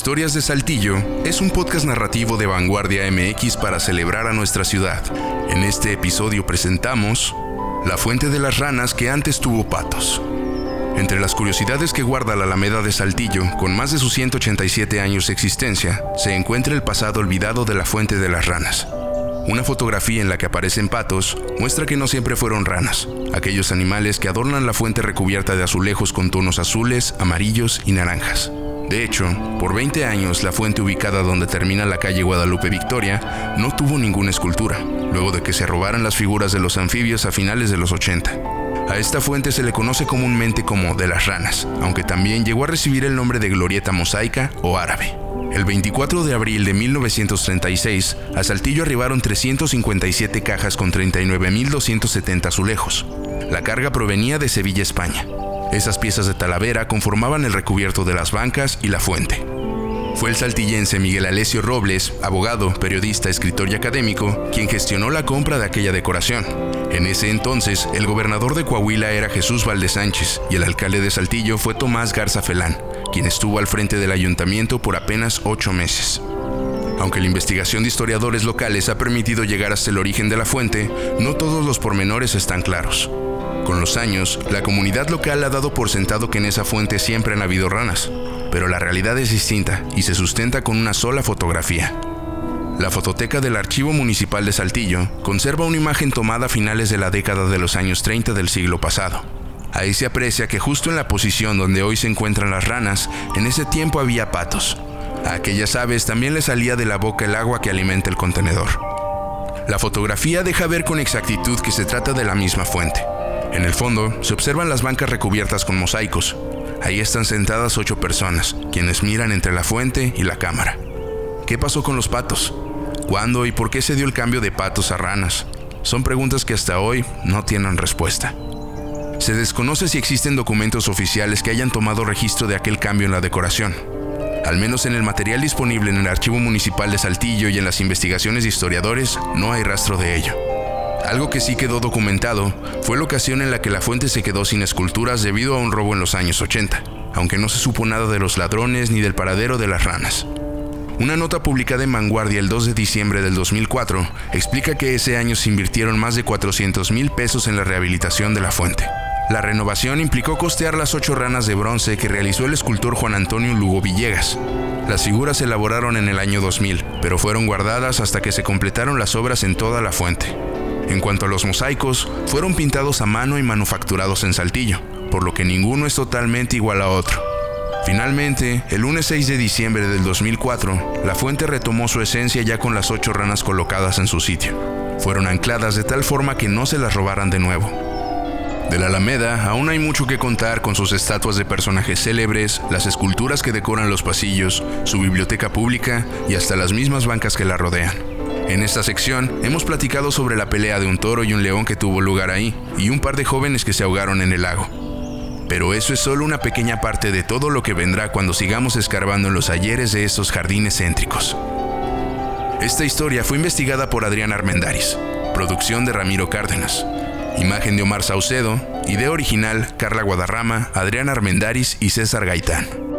Historias de Saltillo es un podcast narrativo de Vanguardia MX para celebrar a nuestra ciudad. En este episodio presentamos La Fuente de las Ranas que antes tuvo patos. Entre las curiosidades que guarda la Alameda de Saltillo, con más de sus 187 años de existencia, se encuentra el pasado olvidado de la Fuente de las Ranas. Una fotografía en la que aparecen patos muestra que no siempre fueron ranas, aquellos animales que adornan la fuente recubierta de azulejos con tonos azules, amarillos y naranjas. De hecho, por 20 años la fuente ubicada donde termina la calle Guadalupe Victoria no tuvo ninguna escultura, luego de que se robaran las figuras de los anfibios a finales de los 80. A esta fuente se le conoce comúnmente como de las ranas, aunque también llegó a recibir el nombre de glorieta mosaica o árabe. El 24 de abril de 1936, a Saltillo arribaron 357 cajas con 39.270 azulejos. La carga provenía de Sevilla, España. Esas piezas de talavera conformaban el recubierto de las bancas y la fuente. Fue el saltillense Miguel Alessio Robles, abogado, periodista, escritor y académico, quien gestionó la compra de aquella decoración. En ese entonces, el gobernador de Coahuila era Jesús Valdez Sánchez y el alcalde de Saltillo fue Tomás Garza Felán, quien estuvo al frente del ayuntamiento por apenas ocho meses. Aunque la investigación de historiadores locales ha permitido llegar hasta el origen de la fuente, no todos los pormenores están claros. Con los años, la comunidad local ha dado por sentado que en esa fuente siempre han habido ranas, pero la realidad es distinta y se sustenta con una sola fotografía. La fototeca del Archivo Municipal de Saltillo conserva una imagen tomada a finales de la década de los años 30 del siglo pasado. Ahí se aprecia que justo en la posición donde hoy se encuentran las ranas, en ese tiempo había patos. A aquellas aves también les salía de la boca el agua que alimenta el contenedor. La fotografía deja ver con exactitud que se trata de la misma fuente. En el fondo se observan las bancas recubiertas con mosaicos. Ahí están sentadas ocho personas, quienes miran entre la fuente y la cámara. ¿Qué pasó con los patos? ¿Cuándo y por qué se dio el cambio de patos a ranas? Son preguntas que hasta hoy no tienen respuesta. Se desconoce si existen documentos oficiales que hayan tomado registro de aquel cambio en la decoración. Al menos en el material disponible en el Archivo Municipal de Saltillo y en las investigaciones de historiadores, no hay rastro de ello. Algo que sí quedó documentado fue la ocasión en la que la fuente se quedó sin esculturas debido a un robo en los años 80, aunque no se supo nada de los ladrones ni del paradero de las ranas. Una nota publicada en Vanguardia el 2 de diciembre del 2004 explica que ese año se invirtieron más de 400 mil pesos en la rehabilitación de la fuente. La renovación implicó costear las ocho ranas de bronce que realizó el escultor Juan Antonio Lugo Villegas. Las figuras se elaboraron en el año 2000, pero fueron guardadas hasta que se completaron las obras en toda la fuente. En cuanto a los mosaicos, fueron pintados a mano y manufacturados en Saltillo, por lo que ninguno es totalmente igual a otro. Finalmente, el lunes 6 de diciembre del 2004, la fuente retomó su esencia ya con las ocho ranas colocadas en su sitio. Fueron ancladas de tal forma que no se las robaran de nuevo. De la Alameda aún hay mucho que contar con sus estatuas de personajes célebres, las esculturas que decoran los pasillos, su biblioteca pública y hasta las mismas bancas que la rodean. En esta sección hemos platicado sobre la pelea de un toro y un león que tuvo lugar ahí, y un par de jóvenes que se ahogaron en el lago. Pero eso es solo una pequeña parte de todo lo que vendrá cuando sigamos escarbando en los ayeres de estos jardines céntricos. Esta historia fue investigada por Adrián Armendaris, producción de Ramiro Cárdenas, imagen de Omar Saucedo, idea original Carla Guadarrama, Adrián Armendaris y César Gaitán.